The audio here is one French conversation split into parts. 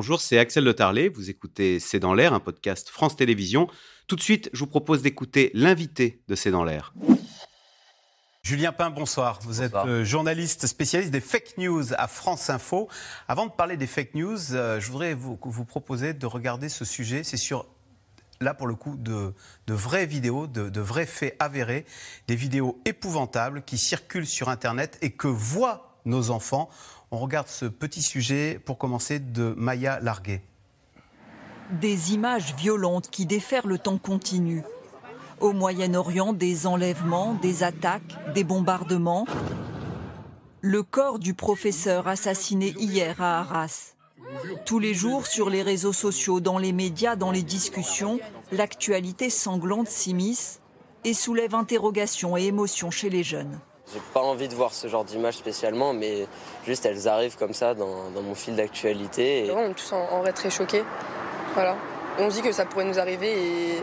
bonjour, c'est Axel Le Tarlet. Vous écoutez C'est dans l'air, un podcast France Télévisions. Tout de suite, je vous propose d'écouter l'invité de C'est dans l'air. Julien Pain, bonsoir. Vous êtes euh, journaliste spécialiste des fake news à France Info. Avant de parler des fake news, euh, je voudrais vous, vous proposer de regarder ce sujet. C'est sur là pour le coup de, vraies vidéos, de, de, vrais faits avérés, des vidéos épouvantables qui circulent sur Internet et que voient nos enfants. On regarde ce petit sujet pour commencer de Maya Larguet. Des images violentes qui déferlent en continu. Au Moyen-Orient, des enlèvements, des attaques, des bombardements. Le corps du professeur assassiné hier à Arras. Tous les jours, sur les réseaux sociaux, dans les médias, dans les discussions, l'actualité sanglante s'immisce et soulève interrogations et émotions chez les jeunes. J'ai pas envie de voir ce genre d'image spécialement, mais juste elles arrivent comme ça dans, mon fil d'actualité. On est tous en, vrai très choqués. Voilà. on se dit que ça pourrait nous arriver et,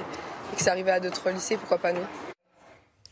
que ça arrivait à d'autres lycées, pourquoi pas nous.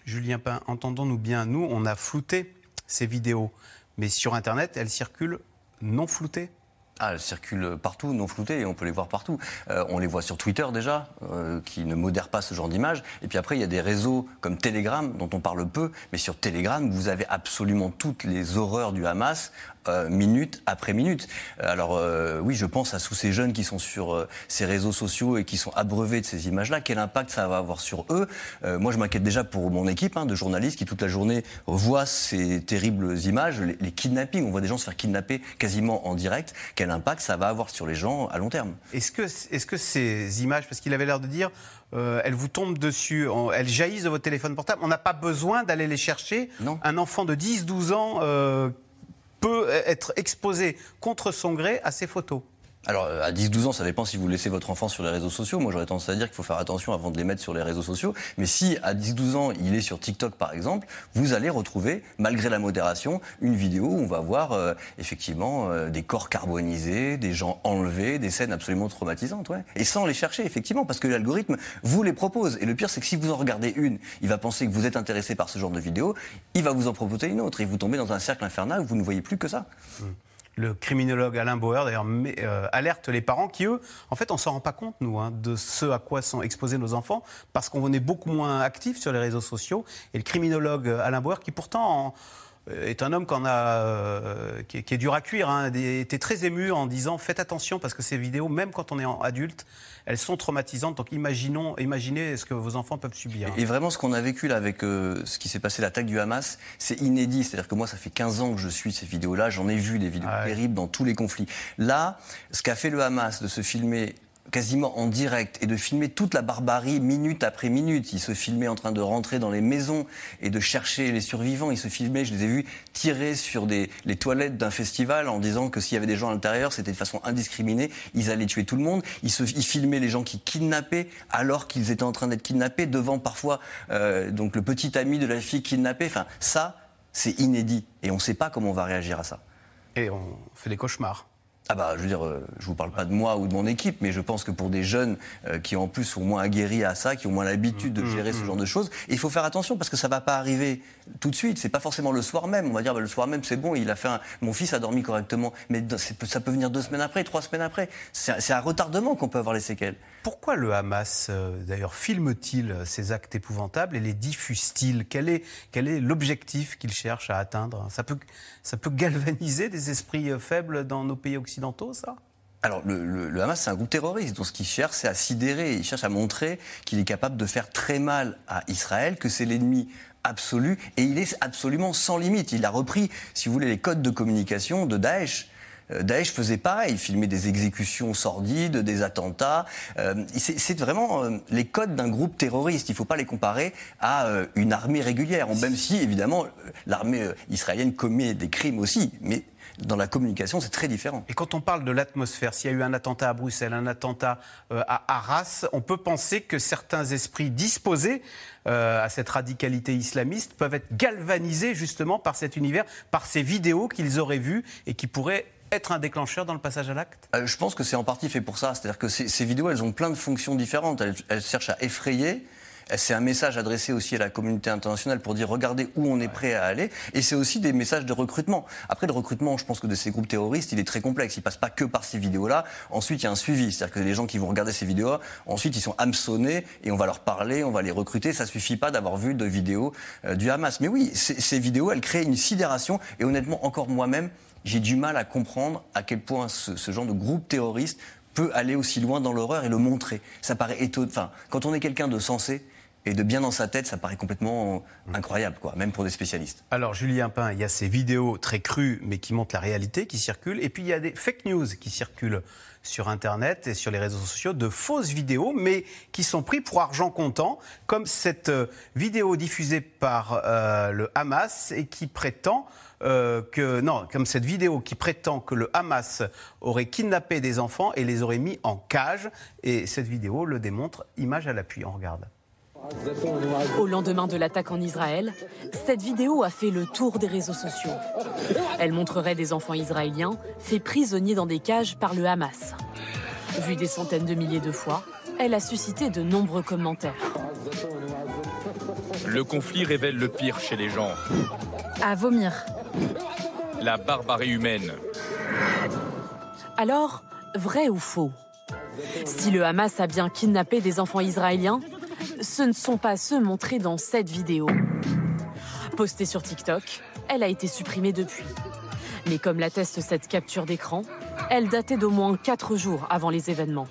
Julien Pain, entendons-nous bien, nous, on a flouté ces vidéos, mais sur Internet, elles circulent non floutées ah, elles circulent partout, non floutées, et on peut les voir partout. Euh, on les voit sur Twitter déjà, euh, qui ne modère pas ce genre d'image. Et puis après, il y a des réseaux comme Telegram, dont on parle peu, mais sur Telegram, vous avez absolument toutes les horreurs du Hamas euh, minute après minute. Euh, alors euh, oui, je pense à tous ces jeunes qui sont sur ces réseaux sociaux et qui sont abreuvés de ces images-là. Quel impact ça va avoir sur eux? Moi, je m'inquiète déjà pour mon équipe hein, de journalistes qui toute la journée voient ces terribles images, les, kidnappings. On voit des gens se faire kidnapper quasiment en direct. Quel impact ça va avoir sur les gens à long terme? Est-ce que, est-ce que ces images, parce qu'il avait l'air de dire, elles vous tombent dessus, elles jaillissent de votre téléphone portable. On n'a pas besoin d'aller les chercher? Non. Un enfant de 10-12 ans peut être exposé contre son gré à ces photos. Alors, à 10-12 ans, ça dépend si vous laissez votre enfant sur les réseaux sociaux. Moi, j'aurais tendance à dire qu'il faut faire attention avant de les mettre sur les réseaux sociaux. Mais si, à 10-12 ans, il est sur TikTok, par exemple, vous allez retrouver, malgré la modération, une vidéo où on va voir euh, effectivement euh, des corps carbonisés, des gens enlevés, des scènes absolument traumatisantes. Ouais. Et sans les chercher, effectivement, parce que l'algorithme vous les propose. Et le pire, c'est que si vous en regardez une, il va penser que vous êtes intéressé par ce genre de vidéo, il va vous en proposer une autre. Et vous tombez dans un cercle infernal où vous ne voyez plus que ça. Mmh le criminologue Alain Bauer, d'ailleurs, euh, alerte les parents qui, eux, en fait, on s'en rend pas compte, nous, hein, de ce à quoi sont exposés nos enfants, parce qu'on est beaucoup moins actifs sur les réseaux sociaux. Et le criminologue Alain Bauer, qui pourtant... est un homme qu'on a, euh, qui, est, dur à cuire, hein, était très ému en disant faites attention parce que ces vidéos, même quand on est adulte, elles sont traumatisantes. Donc imaginons, imaginez ce que vos enfants peuvent subir. Et, vraiment, ce qu'on a vécu là avec euh, ce qui s'est passé, l'attaque du Hamas, c'est inédit. C'est-à-dire que moi, ça fait 15 ans que je suis ces vidéos-là. J'en ai vu des vidéos ah terribles dans tous les conflits. Là, ce qu'a fait le Hamas de se filmer quasiment en direct et de filmer toute la barbarie minute après minute. Il se filmait en train de rentrer dans les maisons et de chercher les survivants. Il se filmait, je les ai vus, tirer sur des, les toilettes d'un festival en disant que s'il y avait des gens à l'intérieur, c'était de façon indiscriminée. Ils allaient tuer tout le monde. Il, se, il filmait les gens qui kidnappaient alors qu'ils étaient en train d'être kidnappés devant parfois euh, donc le petit ami de la fille kidnappée. Enfin, ça, c'est inédit et on ne sait pas comment on va réagir à ça. Et on fait des cauchemars. Ah bah, je veux dire, euh, je vous parle pas de moi ou de mon équipe, mais je pense que pour des jeunes euh, qui en plus sont moins aguerris à ça, qui ont moins l'habitude de gérer ce genre de choses, il faut faire attention parce que ça va pas arriver tout de suite. C'est pas forcément le soir même. On va dire bah, le soir même c'est bon, il a fait mon fils a dormi correctement, mais ça peut venir deux semaines après, trois semaines après. C'est un retardement qu'on peut avoir les séquelles. Pourquoi le Hamas, euh, d'ailleurs, filme-t-il ces actes épouvantables et les diffuse-t-il? Quel est quel est l'objectif qu'il cherche à atteindre? Ça peut ça peut galvaniser des esprits faibles dans nos pays occidentaux? Alors, le, Hamas, c'est un groupe terroriste. Donc, ce qu'il cherche, c'est à sidérer. Il cherche à montrer qu'il est capable de faire très mal à Israël, que c'est l'ennemi absolu. Et il est absolument sans limite. Il a repris, si vous voulez, les codes de communication de Daesh. Euh, Daesh faisait pareil, il filmait des exécutions sordides, des attentats. Euh, c'est vraiment euh, les codes d'un groupe terroriste. Il ne faut pas les comparer à une armée régulière. Même si, évidemment, l'armée israélienne commet des crimes aussi. Mais dans la communication, c'est très différent. Et quand on parle de l'atmosphère, s'il y a eu un attentat à Bruxelles, un attentat à Arras, on peut penser que certains esprits disposés à cette radicalité islamiste peuvent être galvanisés justement par cet univers, par ces vidéos qu'ils auraient vues et qui pourraient être un déclencheur dans le passage à l'acte? Euh, Je pense que c'est en partie fait pour ça. C'est-à-dire que ces, vidéos, elles ont plein de fonctions différentes. elles cherchent à effrayer, C'est un message adressé aussi à la communauté internationale pour dire regardez où on est prêt à aller. Et c'est aussi des messages de recrutement. Après, le recrutement, je pense que de ces groupes terroristes, il est très complexe. Il passe pas que par ces vidéos-là. Ensuite, il y a un suivi. C'est-à-dire que les gens qui vont regarder ces vidéos, ensuite, ils sont hameçonnés et on va leur parler, on va les recruter. Ça suffit pas d'avoir vu de vidéos euh, du Hamas. Mais oui, ces vidéos, elles créent une sidération. Et honnêtement, encore moi-même, j'ai du mal à comprendre à quel point ce, ce genre de groupe terroriste peut aller aussi loin dans l'horreur et le montrer. Ça paraît étonnant. Enfin, quand on est quelqu'un de sensé, et de bien dans sa tête, ça paraît complètement incroyable, quoi, même pour des spécialistes. Alors, Julien Pain, il y a ces vidéos très crues, mais qui montrent la réalité, qui circulent, et puis il y a des fake news qui circulent sur Internet et sur les réseaux sociaux, de fausses vidéos, mais qui sont prises pour argent comptant, comme cette euh, vidéo diffusée par euh, le Hamas et qui prétend euh, que non, comme cette vidéo qui prétend que le Hamas aurait kidnappé des enfants et les aurait mis en cage. Et cette vidéo le démontre, image à l'appui. On regarde. Au lendemain de l'attaque en Israël, cette vidéo a fait le tour des réseaux sociaux. Elle montrerait des enfants israéliens faits prisonniers dans des cages par le Hamas. Vue des centaines de milliers de fois, elle a suscité de nombreux commentaires. Le conflit révèle le pire chez les gens. À vomir. La barbarie humaine. Alors, vrai ou faux? Si le Hamas a bien kidnappé des enfants israéliens, ce ne sont pas ceux montrés dans cette vidéo. Postée sur TikTok, elle a été supprimée depuis. Mais comme l'atteste cette capture d'écran, elle datait d'au moins 4 jours avant les événements.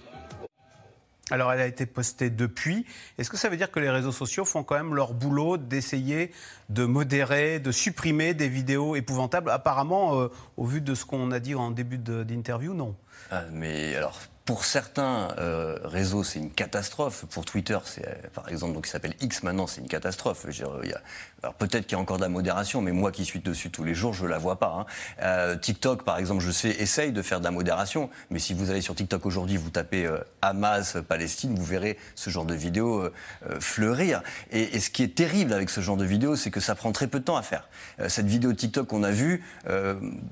Alors, elle a été postée depuis. Est-ce que ça veut dire que les réseaux sociaux font quand même leur boulot d'essayer de modérer, de supprimer des vidéos épouvantables? Apparemment, euh, au vu de ce qu'on a dit en début d'interview, non. Ah, mais alors, pour certains euh, réseaux, c'est une catastrophe. Pour Twitter, c'est euh, par exemple, donc, qui s'appelle X maintenant, c'est une catastrophe. alors peut-être qu'il y a encore de la modération, mais moi qui suis dessus tous les jours, je la vois pas. Hein. Euh, TikTok, par exemple, je sais, essaye de faire de la modération, mais si vous allez sur TikTok aujourd'hui, vous tapez Hamas, Palestine, vous verrez ce genre de vidéos fleurir. Et, et, ce qui est terrible avec ce genre de vidéos, c'est que ça prend très peu de temps à faire. cette vidéo TikTok qu'on a vue,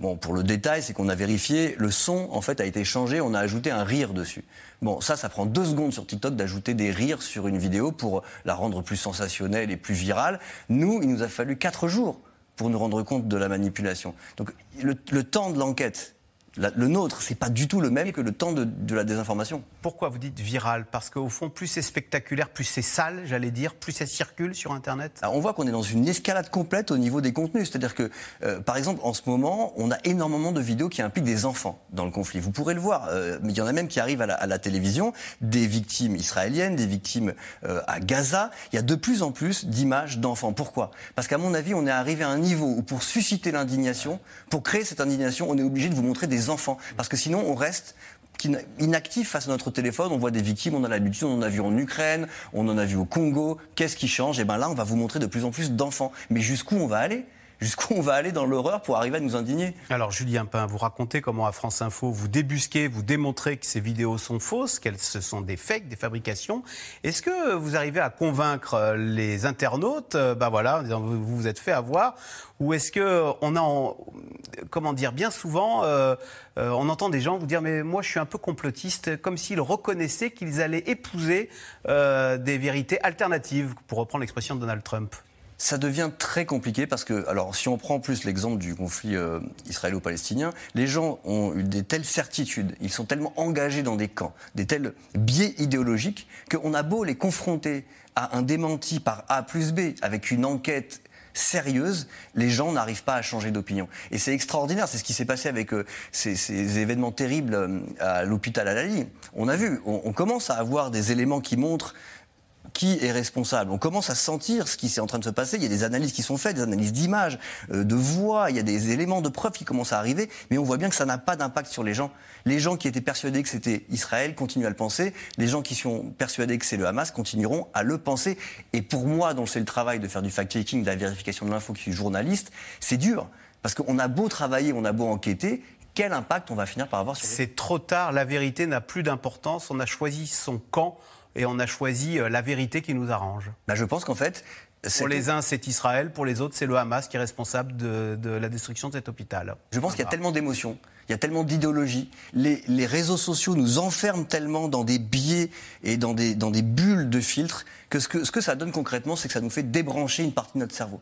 bon, pour le détail, c'est qu'on a vérifié, le son en fait a été changé, on a ajouté un rire dessus. Bon, ça, ça prend deux secondes sur TikTok d'ajouter des rires sur une vidéo pour la rendre plus sensationnelle et plus virale. Nous, il nous a fallu quatre jours pour nous rendre compte de la manipulation. Donc, le temps de l'enquête le nôtre, c'est pas du tout le même que le temps de, la désinformation. Pourquoi vous dites viral? Parce qu'au fond, plus c'est spectaculaire, plus c'est sale, j'allais dire, plus ça circule sur Internet? On voit qu'on est dans une escalade complète au niveau des contenus. C'est-à-dire que, euh, par exemple, en ce moment, on a énormément de vidéos qui impliquent des enfants dans le conflit. Vous pourrez le voir, euh, mais il y en a même qui arrivent à la, télévision, des victimes israéliennes, des victimes euh, à Gaza. Il y a de plus en plus d'images d'enfants. Pourquoi? Parce qu'à mon avis, on est arrivé à un niveau où pour susciter l'indignation, pour créer cette indignation, on est obligé de vous montrer des enfants. Parce que sinon, on reste inactif face à notre téléphone. On voit des victimes, on a l'habitude, on en a vu en Ukraine, on en a vu au Congo. Qu'est-ce qui change? Et eh bien là, on va vous montrer de plus en plus d'enfants. Mais jusqu'où on va aller? Jusqu'où on va aller dans l'horreur pour arriver à nous indigner. Alors Julien Pain, vous racontez comment à France Info vous débusquez, vous démontrez que ces vidéos sont fausses, qu'elles ce sont des fakes, des fabrications. Est-ce que vous arrivez à convaincre euh, les internautes, ben voilà, vous vous êtes fait avoir, ou est-ce que on a, comment dire, bien souvent, euh, on entend des gens vous dire mais moi je suis un peu complotiste, comme s'ils reconnaissaient qu'ils allaient épouser des vérités alternatives, pour reprendre l'expression de Donald Trump ça devient très compliqué parce que, alors, si on prend en plus l'exemple du conflit euh, israélo-palestinien, les gens ont eu des telles certitudes, ils sont tellement engagés dans des camps, des tels biais idéologiques, qu'on a beau les confronter à un démenti par A plus B, avec une enquête sérieuse, les gens n'arrivent pas à changer d'opinion. Et c'est extraordinaire, c'est ce qui s'est passé avec euh, ces, événements terribles euh, à l'hôpital Al-Ali. On a vu, on, commence à avoir des éléments qui montrent qui est responsable? On commence à sentir ce qui est en train de se passer. Il y a des analyses qui sont faites, des analyses d'image, euh, de voix, il y a des éléments de preuve qui commencent à arriver, mais on voit bien que ça n'a pas d'impact sur les gens. Les gens qui étaient persuadés que c'était Israël continuent à le penser. Les gens qui sont persuadés que c'est le Hamas continueront à le penser. Et pour moi, dont c'est le travail de faire du fact-checking, de la vérification de l'info, qui suis journaliste, c'est dur. Parce qu'on a beau travailler, on a beau enquêter, quel impact on va finir par avoir sur les C'est trop tard, la vérité n'a plus d'importance, on a choisi son camp et on a choisi euh, la vérité qui nous arrange. Bah, je pense qu'en fait, pour les uns, c'est Israël, pour les autres, c'est le Hamas qui est responsable de, la destruction de cet hôpital. Je pense qu'il y a tellement d'émotions. Il y a tellement d'idéologie. Les, les, réseaux sociaux nous enferment tellement dans des biais et dans des, dans des bulles de filtres que ce, que ce que ça donne concrètement, c'est que ça nous fait débrancher une partie de notre cerveau.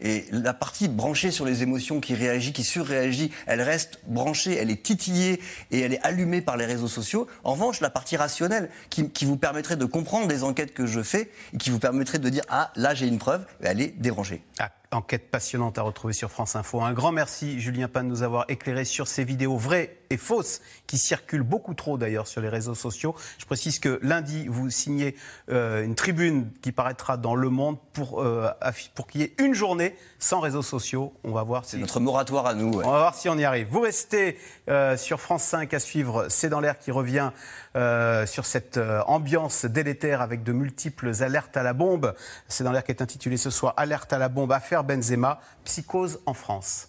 Et la partie branchée sur les émotions, qui réagit, qui surréagit, elle reste branchée, elle est titillée et elle est allumée par les réseaux sociaux. En revanche, la partie rationnelle, qui, vous permettrait de comprendre des enquêtes que je fais et qui vous permettrait de dire ah là j'ai une preuve, elle est dérangée. Ah, enquête passionnante à retrouver sur France Info. Un grand merci Julien Pan de nous avoir éclairé sur ces vidéos vraies et fausses qui circulent beaucoup trop d'ailleurs sur les réseaux sociaux. Je précise que lundi, vous signez euh, une tribune qui paraîtra dans Le Monde pour, euh, pour qu'il y ait une journée sans réseaux sociaux. On va voir si... C'est notre moratoire à nous. On va voir si on y arrive. Vous restez euh, sur France 5 à suivre C'est dans l'air qui revient sur cette ambiance délétère avec de multiples alertes à la bombe. C'est dans l'air qui est intitulé ce soir Alerte à la bombe, affaire Benzema, psychose en France.